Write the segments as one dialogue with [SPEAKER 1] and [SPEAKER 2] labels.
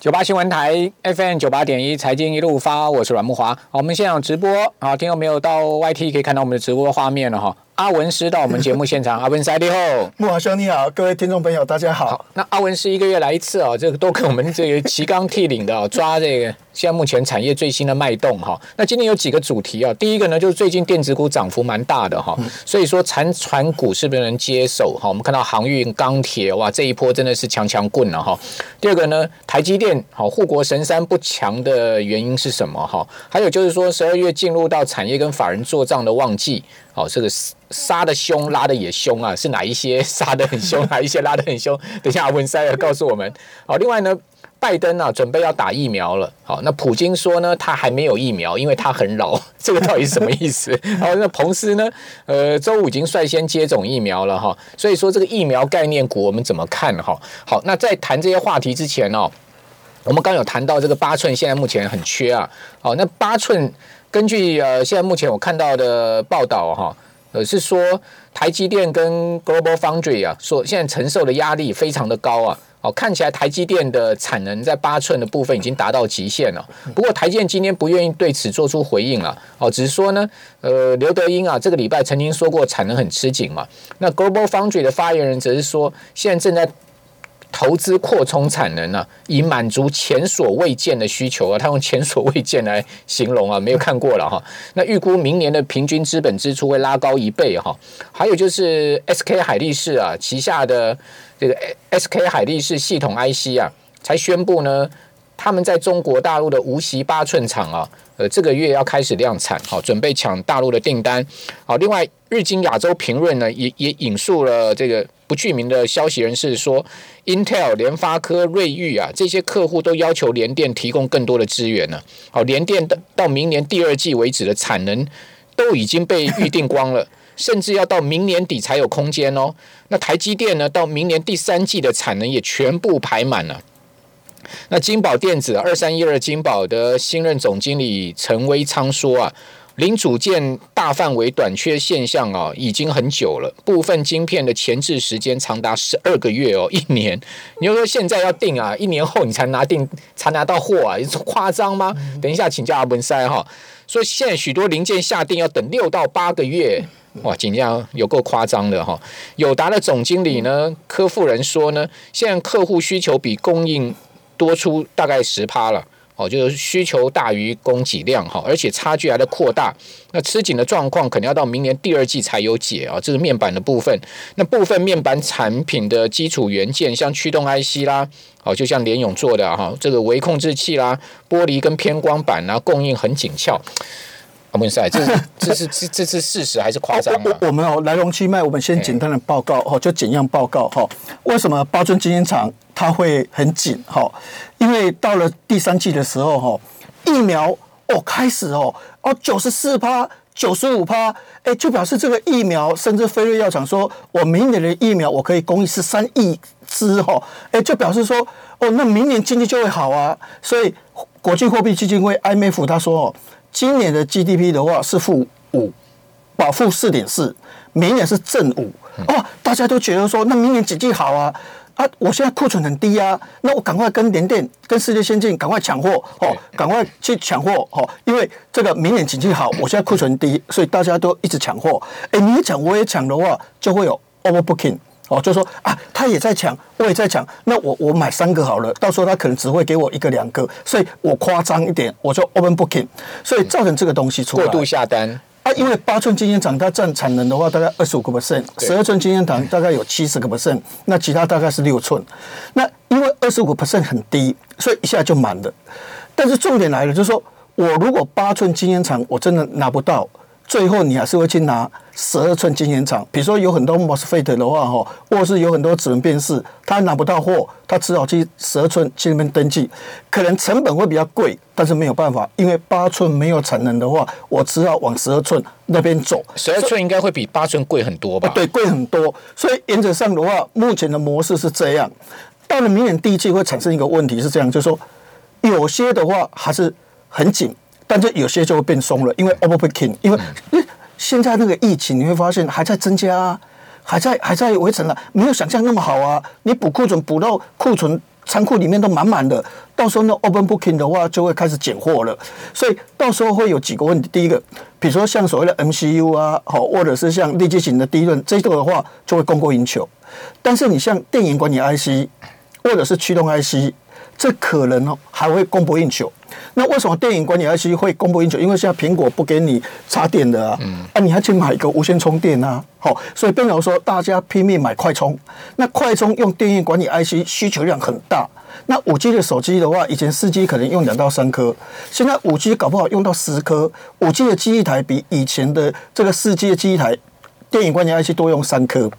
[SPEAKER 1] 九八新闻台 FM 九八点一财经一路发，我是阮木华。好，我们现场直播啊，听众没有到 YT 可以看到我们的直播画面了哈。阿文师到我们节目现场，阿文师你好，
[SPEAKER 2] 木华兄你好，各位听众朋友大家好。
[SPEAKER 1] 那阿文师一个月来一次啊，这个都跟我们这个齐纲替领的 抓这个。现在目前产业最新的脉动哈，那今天有几个主题啊？第一个呢，就是最近电子股涨幅蛮大的哈，所以说残船股是不是能接手哈？我们看到航运、钢铁哇，这一波真的是强强棍了哈。第二个呢，台积电好护国神山不强的原因是什么哈？还有就是说，十二月进入到产业跟法人做账的旺季，好，这个杀的凶，拉的也凶啊，是哪一些 杀的很凶，哪一些拉的很凶？等一下阿文塞尔告诉我们。好，另外呢。拜登啊，准备要打疫苗了。好，那普京说呢，他还没有疫苗，因为他很老。这个到底是什么意思？好，那彭斯呢？呃，周五已经率先接种疫苗了哈。所以说这个疫苗概念股我们怎么看哈？好，那在谈这些话题之前哦，我们刚有谈到这个八寸现在目前很缺啊。好，那八寸根据呃现在目前我看到的报道哈，呃是说台积电跟 Global Foundry 啊，说现在承受的压力非常的高啊。哦，看起来台积电的产能在八寸的部分已经达到极限了。不过台积电今天不愿意对此做出回应了。哦，只是说呢，呃，刘德英啊，这个礼拜曾经说过产能很吃紧嘛。那 Global Foundry 的发言人则是说，现在正在。投资扩充产能呢，以满足前所未见的需求啊，他用前所未见来形容啊，没有看过了哈。那预估明年的平均资本支出会拉高一倍哈。还有就是 SK 海力士啊旗下的这个 SK 海力士系统 IC 啊，才宣布呢，他们在中国大陆的无锡八寸厂啊，呃，这个月要开始量产，好，准备抢大陆的订单。好，另外日经亚洲评论呢，也也引述了这个。不具名的消息人士说，Intel、联发科、瑞昱啊，这些客户都要求联电提供更多的资源呢。好，联电到到明年第二季为止的产能都已经被预定光了，甚至要到明年底才有空间哦。那台积电呢，到明年第三季的产能也全部排满了。那金宝电子二三一二金宝的新任总经理陈威昌说啊。零组件大范围短缺现象啊，已经很久了。部分晶片的前置时间长达十二个月哦，一年。你就说现在要订啊，一年后你才拿定，才拿到货啊，夸张吗？等一下请教阿文塞哈。所以现在许多零件下定要等六到八个月，哇，尽量有够夸张的哈。友达的总经理呢，柯富人说呢，现在客户需求比供应多出大概十趴了。哦，就是需求大于供给量哈，而且差距还在扩大。那吃紧的状况可能要到明年第二季才有解啊。这是面板的部分，那部分面板产品的基础元件，像驱动 IC 啦，哦，就像联咏做的哈，这个微控制器啦，玻璃跟偏光板啊，供应很紧俏。阿文赛，这是 这是这这是事实还是夸张啊？
[SPEAKER 2] 我们哦，来龙去脉，我们先简单的报告哦，就简样报告哈。为什么八尊晶圆厂它会很紧哈？因为到了第三季的时候，哈，疫苗哦开始哦哦九十四趴、九十五趴，哎，就表示这个疫苗，甚至飞瑞药厂说，我明年的疫苗我可以供应十三亿支哈，哎，就表示说，哦，那明年经济就会好啊。所以国际货币基金会 IMF 他说，哦，今年的 GDP 的话是负五，保负四点四，明年是正五，哦，大家都觉得说，那明年经济好啊。啊！我现在库存很低啊，那我赶快跟联电、跟世界先进赶快抢货哦，赶快去抢货哦，因为这个明年经济好，我现在库存低，所以大家都一直抢货。哎，你抢我也抢的话，就会有 overbooking 哦，就说啊，他也在抢，我也在抢，那我我买三个好了，到时候他可能只会给我一个两个，所以我夸张一点，我就 open booking，所以造成这个东西出
[SPEAKER 1] 来过度下单。
[SPEAKER 2] 啊因为八寸晶圆厂它占产能的话，大概二十五个 percent，十二寸晶圆厂大概有七十个 percent，那其他大概是六寸。那因为二十五 percent 很低，所以一下就满了。但是重点来了，就是说我如果八寸晶圆厂我真的拿不到。最后你还是会去拿十二寸晶圆厂，比如说有很多 MOSFET 的话，哈，或是有很多指纹辨识，他拿不到货，他只好去十二寸去那边登记，可能成本会比较贵，但是没有办法，因为八寸没有产能的话，我只好往十二寸那边走。
[SPEAKER 1] 十二寸应该会比八寸贵很多吧？
[SPEAKER 2] 对，贵很多。所以原则上的话，目前的模式是这样。到了明年第一季会产生一个问题是这样，就是说有些的话还是很紧。但是有些就会变松了，因为 overbooking，因为现在那个疫情你会发现还在增加，还在还在围城了，没有想象那么好啊。你补库存补到库存仓库里面都满满的，到时候那 open booking 的话就会开始减货了，所以到时候会有几个问题。第一个，比如说像所谓的 MCU 啊，好，或者是像立基型的低润，这个的话就会供过于求。但是你像电源管理 IC 或者是驱动 IC，这可能哦还会供不应求。那为什么电影管理 IC 会供不应求？因为现在苹果不给你插电的啊，啊，你还去买一个无线充电啊，好，所以变成说大家拼命买快充。那快充用电源管理 IC 需求量很大。那五 G 的手机的话，以前四 G 可能用两到三颗，现在五 G 搞不好用到十颗。五 G 的机一台比以前的这个四 G 的机一台电影管理 IC 多用三颗。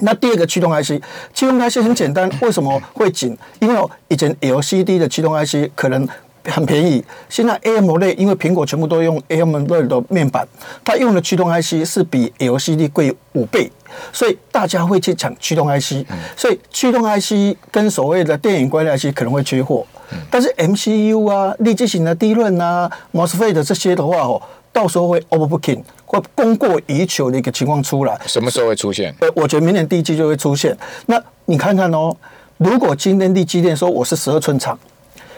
[SPEAKER 2] 那第二个驱动 IC，驱动 IC 很简单，为什么会紧？因为以前 LCD 的驱动 IC 可能很便宜，现在 AMOLED 因为苹果全部都用 AMOLED 的面板，它用的驱动 IC 是比 LCD 贵五倍，所以大家会去抢驱动 IC，所以驱动 IC 跟所谓的电影关联 IC 可能会缺货，但是 MCU 啊、立基型的低润啊、MOSFET 这些的话哦。到时候会 overbooking 会供过于求的一个情况出来，
[SPEAKER 1] 什么时候会出现？
[SPEAKER 2] 呃，我觉得明年第一季就会出现。那你看看哦，如果今天第基电说我是十二寸厂，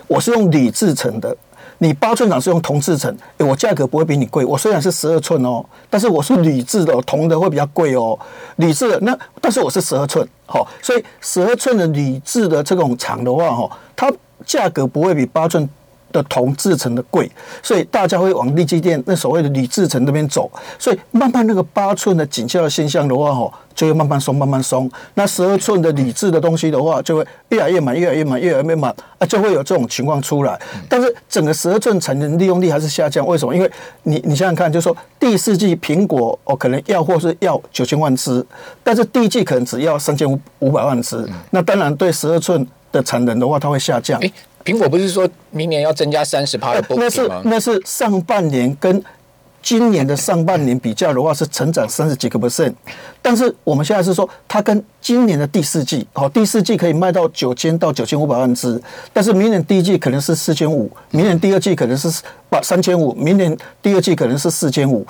[SPEAKER 2] 我是用铝制成的，你八寸厂是用铜制成，哎，我价格不会比你贵。我虽然是十二寸哦，但是我是铝制的，铜的会比较贵哦。铝制的那，但是我是十二寸，好，所以十二寸的铝制的这种厂的话，哈，它价格不会比八寸。的铜制成的贵，所以大家会往立基店那所谓的铝制成那边走，所以慢慢那个八寸的紧俏的现象的话，吼，就会慢慢松，慢慢松。那十二寸的铝制的东西的话，就会越来越满，越来越满，越来越满，啊，就会有这种情况出来。但是整个十二寸产能利用率还是下降，为什么？因为你你想想看，就说第四季苹果哦，可能要货是要九千万只，但是第一季可能只要三千五五百万只，那当然对十二寸的产能的话，它会下降。
[SPEAKER 1] 苹果不是说明年要增加三十趴的
[SPEAKER 2] 那是那是上半年跟今年的上半年比较的话，是成长三十几个 percent。但是我们现在是说，它跟今年的第四季，好，第四季可以卖到九千到九千五百万只，但是明年第一季可能是四千五，明年第二季可能是把三千五，明年第二季可能是四千五。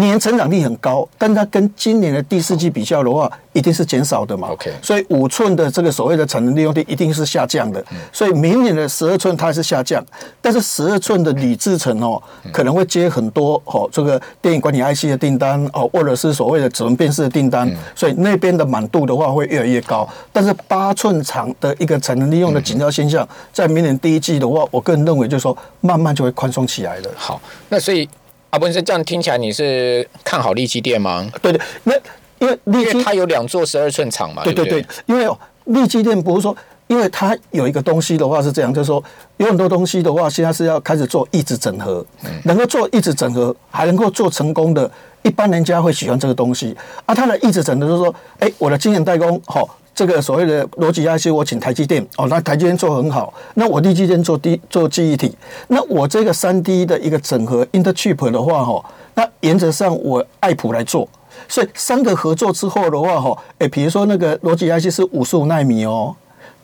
[SPEAKER 2] 年成长率很高，但它跟今年的第四季比较的话，一定是减少的嘛。
[SPEAKER 1] OK，
[SPEAKER 2] 所以五寸的这个所谓的产能利用率一定是下降的。所以明年的十二寸它还是下降，但是十二寸的铝制成哦，可能会接很多哦这个电影管理 IC 的订单哦，或者是所谓的指纹辨识的订单，所以那边的满度的话会越来越高。但是八寸长的一个产能利用的紧张现象，在明年第一季的话，我个人认为就是说慢慢就会宽松起来了。
[SPEAKER 1] 好，那所以。啊，不是这样听起来你是看好利基电吗？
[SPEAKER 2] 对对，那因为利基
[SPEAKER 1] 它有两座十二寸厂嘛。对对对，
[SPEAKER 2] 因为利基电不是说，因为它有一个东西的话是这样，就是说有很多东西的话，现在是要开始做一直整合，能够做一直整合，还能够做成功的，一般人家会喜欢这个东西。啊，它的一直整合就是说，哎，我的经验代工好。这个所谓的逻辑 IC，我请台积电哦，那台积电做很好，那我立基电做第做记忆体，那我这个三 D 的一个整合 Interchip 的话哈，那原则上我爱普来做，所以三个合作之后的话哈，哎，比如说那个逻辑 IC 是五十五纳米哦，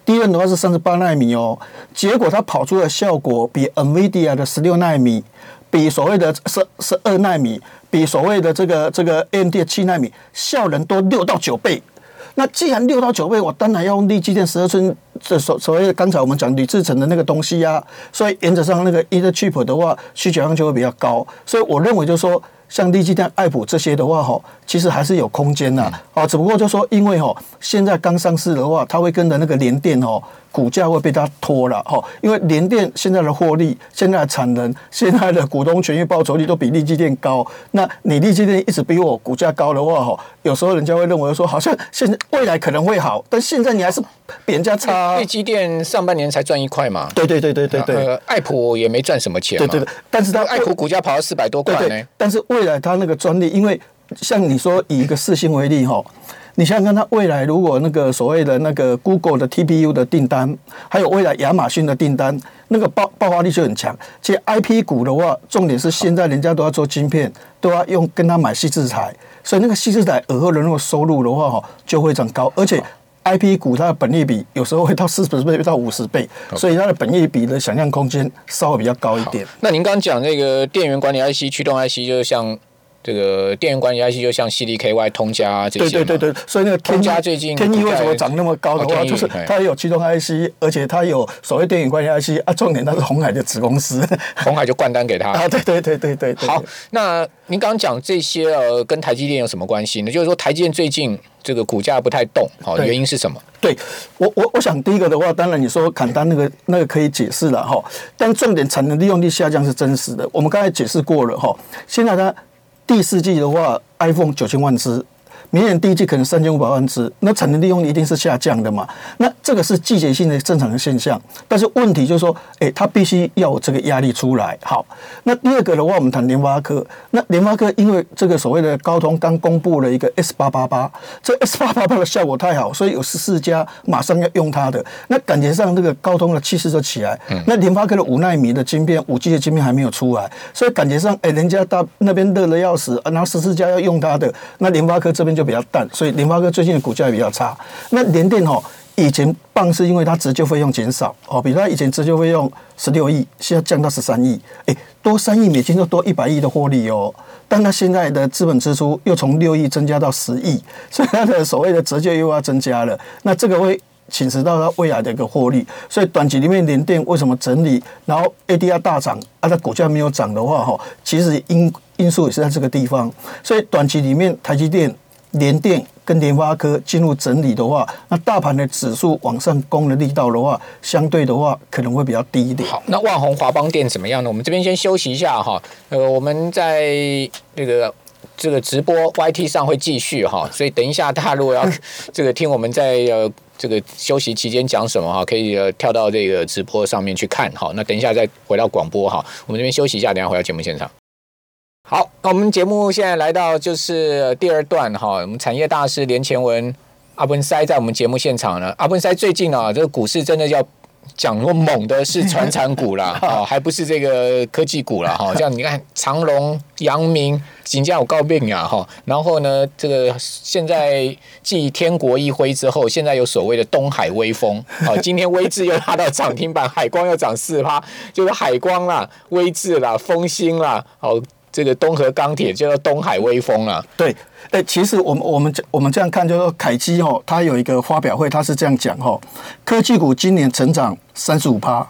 [SPEAKER 2] 第二的话是三十八纳米哦，结果它跑出的效果比 NVIDIA 的十六纳米，比所谓的十十二纳米，比所谓的这个这个 AMD 的七纳米效能多六到九倍。那既然六到九倍，我当然要用立基电十二寸，这所所谓的刚才我们讲铝制成的那个东西呀，所以原则上那个 e t chip 的话，需求量就会比较高，所以我认为就是说。像立基电、爱普这些的话，哈，其实还是有空间的，啊，只不过就说，因为哈，现在刚上市的话，它会跟着那个联电哦，股价会被它拖了，哈，因为联电现在的获利、现在的产能、现在的股东权益报酬率都比利基电高，那你利基电一直比我股价高的话，哈，有时候人家会认为说，好像现在未来可能会好，但现在你还是比人家差。
[SPEAKER 1] 立基电上半年才赚一块嘛，
[SPEAKER 2] 对对对对对对，
[SPEAKER 1] 爱普也没赚什么钱，
[SPEAKER 2] 对对对，但是它
[SPEAKER 1] 爱普股价跑到四百多块呢，
[SPEAKER 2] 但是未来它那个专利，因为像你说以一个四星为例哈，你想想看，它未来如果那个所谓的那个 Google 的 TPU 的订单，还有未来亚马逊的订单，那个爆爆发力就很强。其实 IP 股的话，重点是现在人家都要做晶片，都要用跟他买细制材，所以那个细制材尔后的那个收入的话哈，就会涨高。而且 IP 股它的本益比有时候会到四十倍到五十倍，所以它的本益比的想象空间稍微比较高一点。
[SPEAKER 1] 那您刚刚讲那个电源管理 IC、驱动 IC，就是像这个电源管理 IC 就像 CDKY、通家这些，
[SPEAKER 2] 对对对对，所以那个天
[SPEAKER 1] 家最近
[SPEAKER 2] 天翼为什么涨那么高的话，就是它有驱动 IC，而且它有所谓电源管理 IC 啊，重点它是红海的子公司，
[SPEAKER 1] 红海就灌单给他
[SPEAKER 2] 啊，对对对对对。
[SPEAKER 1] 好，那您刚刚讲这些呃，跟台积电有什么关系呢？就是说台积电最近这个股价不太动，好，原因是什么？
[SPEAKER 2] 对我我我想第一个的话，当然你说砍单那个那个可以解释了哈，但重点产能利用率下降是真实的，我们刚才解释过了哈，现在它。第四季的话，iPhone 九千万只。明年第一季可能三千五百万只，那产能利用一定是下降的嘛？那这个是季节性的正常的现象。但是问题就是说，哎，它必须要有这个压力出来。好，那第二个的话，我们谈联发科。那联发科因为这个所谓的高通刚公布了一个 S 八八八，这 S 八八八的效果太好，所以有十四家马上要用它的。那感觉上这个高通的气势就起来。那联发科的五纳米的晶片、五 G 的晶片还没有出来，所以感觉上，哎，人家大那边热的要死，然后十四家要用它的，那联发科这边。就比较淡，所以联发科最近的股价也比较差。那联电哦，以前棒是因为它折旧费用减少哦，比如它以前折旧费用十六亿，现在降到十三亿，哎，多三亿美金就多一百亿的获利哦。但它现在的资本支出又从六亿增加到十亿，所以它的所谓的折旧又要增加了。那这个会侵蚀到它未来的一个获利。所以短期里面联电为什么整理，然后 ADR 大涨，啊，它股价没有涨的话，哈，其实因因素也是在这个地方。所以短期里面台积电。联电跟联发科进入整理的话，那大盘的指数往上攻的力道的话，相对的话可能会比较低一点。
[SPEAKER 1] 好，那万宏华邦电怎么样呢？我们这边先休息一下哈。呃，我们在那个这个直播 YT 上会继续哈，所以等一下大家如果要 这个听我们在呃这个休息期间讲什么哈，可以呃跳到这个直播上面去看哈。那等一下再回到广播哈，我们这边休息一下，等下回到节目现场。好，那我们节目现在来到就是第二段哈，我们产业大师连前文阿文塞在我们节目现场呢。阿文塞最近啊，这个股市真的要讲过猛的是传产股啦，哦，还不是这个科技股了哈。像你看长隆、阳明、锦江有告病呀哈，然后呢，这个现在继天国一辉之后，现在有所谓的东海威风，好，今天威智又拉到涨停板，海光又涨四趴，就是海光啦、威智啦、风兴啦，好。这个东河钢铁叫做东海威风啊。
[SPEAKER 2] 对，哎，其实我们我们我们这样看，就是说凯基哦，它有一个发表会，它是这样讲哈，科技股今年成长三十五趴，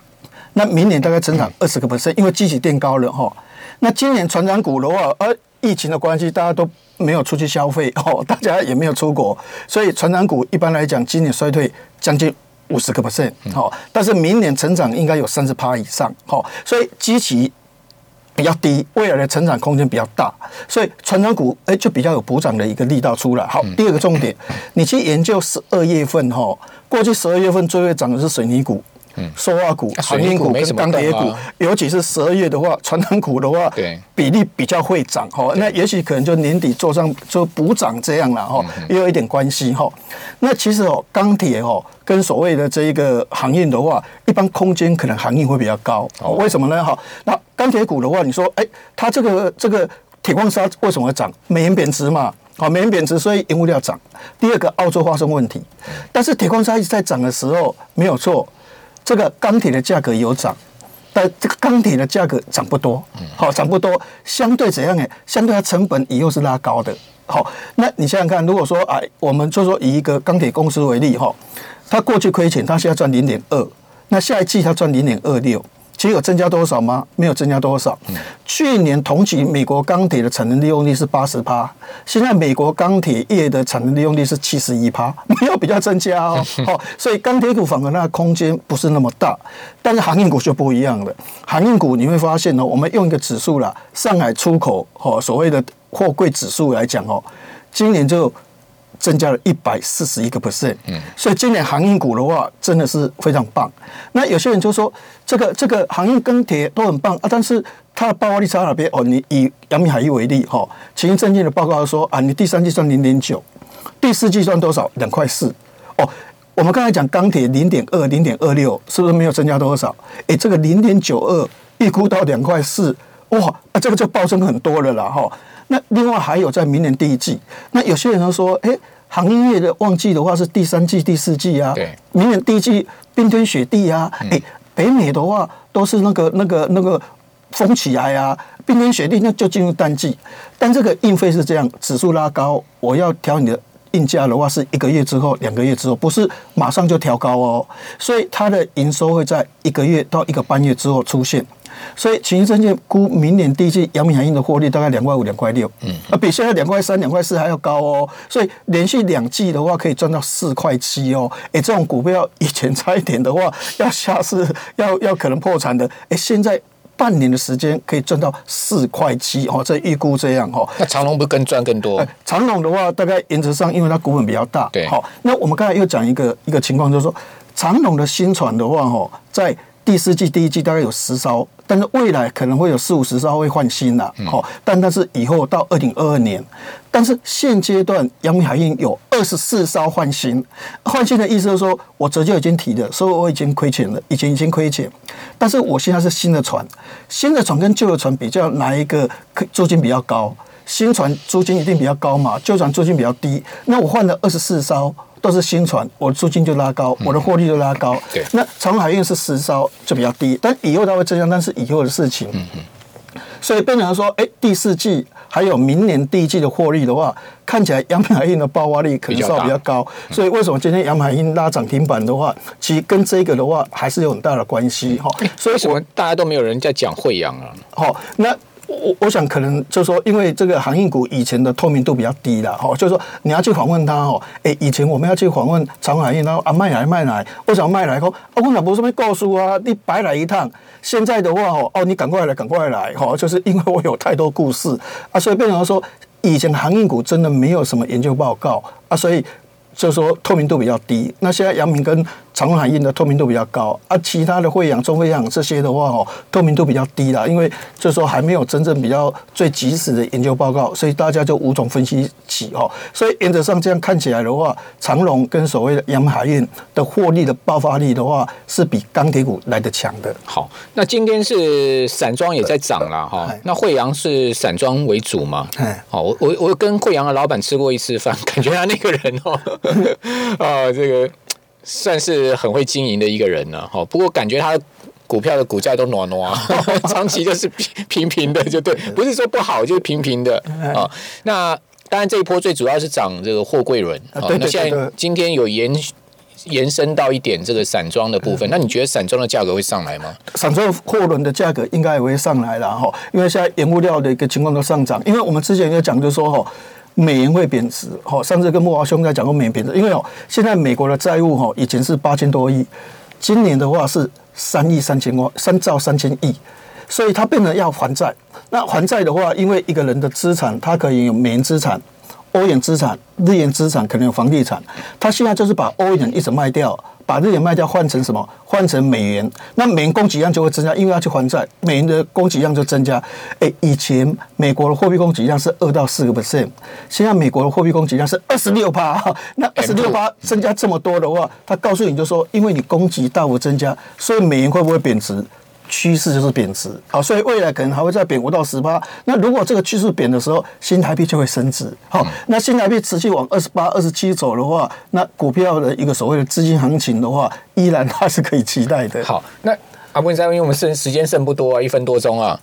[SPEAKER 2] 那明年大概成长二十个 percent，因为基期变高了哈。那今年船长股的话，而疫情的关系，大家都没有出去消费哦，大家也没有出国，所以船长股一般来讲，今年衰退将近五十个 percent，好，但是明年成长应该有三十趴以上，好，所以基期。比较低，未来的成长空间比较大，所以成长股哎就比较有补涨的一个力道出来。好，第二个重点，你去研究十二月份哈，过去十二月份最会涨的是水泥股。塑化股、航运股跟钢铁股，尤其是十二月的话，传统股的话，对比例比较会涨哈。那也许可能就年底做上就补涨这样了哈，也有一点关系哈。那其实哦，钢铁哦跟所谓的这一个航运的话，一般空间可能航运会比较高。为什么呢？哈，那钢铁股的话，你说哎，它这个这个铁矿砂为什么会涨？美元贬值嘛，好，美元贬值，所以原物料涨。第二个，澳洲发生问题，但是铁矿砂一直在涨的时候，没有错。这个钢铁的价格有涨，但这个钢铁的价格涨不多，好涨不多，相对怎样呢？相对它成本以后是拉高的。好，那你想想看，如果说啊，我们就说以一个钢铁公司为例哈，它过去亏钱，它现在赚零点二，那下一季它赚零点二六。其实有增加多少吗？没有增加多少。去年同期美国钢铁的产能利用率是八十趴，现在美国钢铁业的产能利用率是七十一趴，没有比较增加哦。好，所以钢铁股反而那个空间不是那么大，但是航运股就不一样了。航运股你会发现哦，我们用一个指数啦，上海出口哦，所谓的货柜指数来讲哦，今年就。增加了一百四十一个 percent，嗯，所以今年航运股的话真的是非常棒。那有些人就说这个这个航运钢铁都很棒啊，但是它的爆发力差哪边？哦，你以阳明海域为例哈，前一证券的报告说啊，你第三季算零点九，第四季算多少？两块四。哦，我们刚才讲钢铁零点二、零点二六，是不是没有增加多少？哎，这个零点九二预估到两块四，哇，啊，这个就暴增很多了啦哈。那另外还有在明年第一季，那有些人说，哎，行业的旺季的话是第三季、第四季啊。
[SPEAKER 1] 对，
[SPEAKER 2] 明年第一季冰天雪地啊，哎，北美的话都是那个、那个、那个风起来啊，冰天雪地那就进入淡季。但这个运费是这样，指数拉高，我要调你的运价的话，是一个月之后、两个月之后，不是马上就调高哦。所以它的营收会在一个月到一个半月之后出现。所以，秦证券估明年第一季阳明海运的获利大概两块五、两块六，嗯，啊，比现在两块三、两块四还要高哦。所以连续两季的话，可以赚到四块七哦。哎，这种股票以前差一点的话，要下市要要可能破产的，哎，现在半年的时间可以赚到四块七哦。这预估这样哦。
[SPEAKER 1] 那长隆不更赚更多？
[SPEAKER 2] 长隆的话，大概原则上，因为它股本比较大，
[SPEAKER 1] 对，
[SPEAKER 2] 好。那我们刚才又讲一个一个情况，就是说长隆的新船的话，哦，在第四季、第一季大概有十艘，但是未来可能会有四五十艘会换新了，好，但但是以后到二零二二年，但是现阶段阳明海运有二十四艘换新，换新的意思是说我折旧已经提了，所以我已经亏钱了，以前已经亏钱，但是我现在是新的船，新的船跟旧的船比较，哪一个租金比较高？新船租金一定比较高嘛，旧船租金比较低，那我换了二十四艘。都是新船，我租金就拉高，我的获利就拉高。
[SPEAKER 1] 对，
[SPEAKER 2] 那长海运是十艘就比较低，但以后它会增加，但是以后的事情。嗯嗯。所以变成说，哎，第四季还有明年第一季的获利的话，看起来阳海运的爆发力可能稍比较高。所以为什么今天阳海运拉涨停板的话，其实跟这个的话还是有很大的关系哈。
[SPEAKER 1] 所以为什么大家都没有人在讲惠阳啊？
[SPEAKER 2] 好，那。我我想可能就是说，因为这个航运股以前的透明度比较低了，哈，就是说你要去访问他，哦，哎，以前我们要去访问长海运，然后啊卖来卖来，我想卖来？说啊我老婆这边告诉啊，你白来一趟。现在的话，哦哦，你赶快来，赶快来，哈，就是因为我有太多故事啊，所以变成说，以前航运股真的没有什么研究报告啊，所以就是说透明度比较低。那现在阳明跟长海运的透明度比较高啊，其他的汇阳、中汇阳这些的话哦，透明度比较低啦，因为就是说还没有真正比较最及时的研究报告，所以大家就无从分析起哦。所以原则上这样看起来的话，长隆跟所谓的阳海运的获利的爆发力的话，是比钢铁股来的强的。
[SPEAKER 1] 好，那今天是散装也在涨了哈，那惠阳是散装为主嘛？哎，好，我我我跟惠阳的老板吃过一次饭，感觉他那个人哦，啊，这个。算是很会经营的一个人了哈，不过感觉他股票的股价都暖暖，长期就是平平平的，就对，不是说不好，就是平平的啊。那当然这一波最主要是涨这个货柜轮啊。那现在今天有延延伸到一点这个散装的部分，那你觉得散装的价格会上来吗？
[SPEAKER 2] 散装货轮的价格应该也会上来了哈，因为现在原物料的一个情况都上涨，因为我们之前有讲就说哈。美元会贬值，哈，上次跟莫华兄在讲过美元贬值，因为哦，现在美国的债务哈，以前是八千多亿，今年的话是三亿三千万，三兆三千亿，所以它变得要还债。那还债的话，因为一个人的资产，它可以有美元资产、欧元资产、日元资产，可能有房地产，他现在就是把欧元一直卖掉。把日元卖掉换成什么？换成美元，那美元供给量就会增加，因为要去还债，美元的供给量就增加。哎，以前美国的货币供给量是二到四个 percent，现在美国的货币供给量是二十六趴。那二十六趴增加这么多的话，他告诉你就说，因为你供给大幅增加，所以美元会不会贬值？趋势就是贬值，好，所以未来可能还会再贬五到十八。那如果这个趋势贬的时候，新台币就会升值，好，那新台币持续往二十八、二十七走的话，那股票的一个所谓的资金行情的话，依然它是可以期待的。
[SPEAKER 1] 好，那阿文生，因为我们剩时间剩不多啊，一分多钟啊，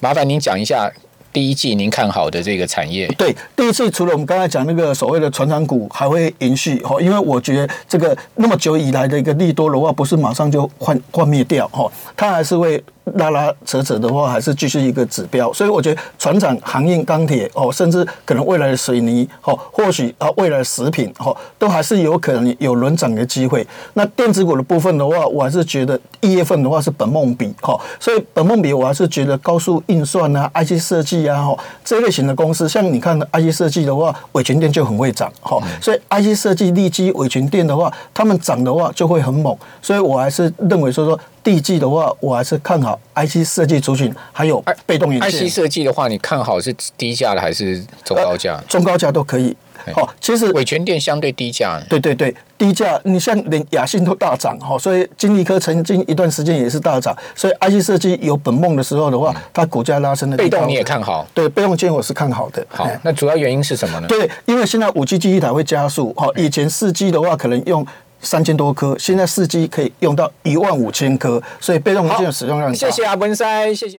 [SPEAKER 1] 麻烦您讲一下。第一季您看好的这个产业，
[SPEAKER 2] 对，第一次除了我们刚才讲那个所谓的船长股还会延续哈，因为我觉得这个那么久以来的一个利多的话，不是马上就换换灭掉哈，它还是会。拉拉扯扯的话，还是继续一个指标，所以我觉得船厂、航运、钢铁哦，甚至可能未来的水泥哦，或许啊，未来的食品哦，都还是有可能有轮涨的机会。那电子股的部分的话，我还是觉得一月份的话是本梦比哈，所以本梦比我还是觉得高速运算啊、IC 设计啊哈这类型的公司，像你看 IC 设计的话，伟全电就很会涨哈，所以 IC 设计、利基、伟全电的话，他们涨的话就会很猛，所以我还是认为说说。第一季的话，我还是看好 IC 设计族群，还有被动元件。
[SPEAKER 1] IC 设计的话，你看好是低价的还是中高价？
[SPEAKER 2] 中高价都可以。好，其实
[SPEAKER 1] 伟全店相对低价。
[SPEAKER 2] 对对对，低价，你像连雅信都大涨哈，所以金立科曾经一段时间也是大涨。所以 IC 设计有本梦的时候的话，它股价拉升的。
[SPEAKER 1] 被动你也看好？
[SPEAKER 2] 对，被动件我是看好的。
[SPEAKER 1] 好，那主要原因是什么呢？
[SPEAKER 2] 对，因为现在五 G 基地台会加速。哈，以前四 G 的话可能用。三千多颗，现在四 G 可以用到一万五千颗，所以被动元件的使用量。
[SPEAKER 1] 谢谢阿文山，谢谢。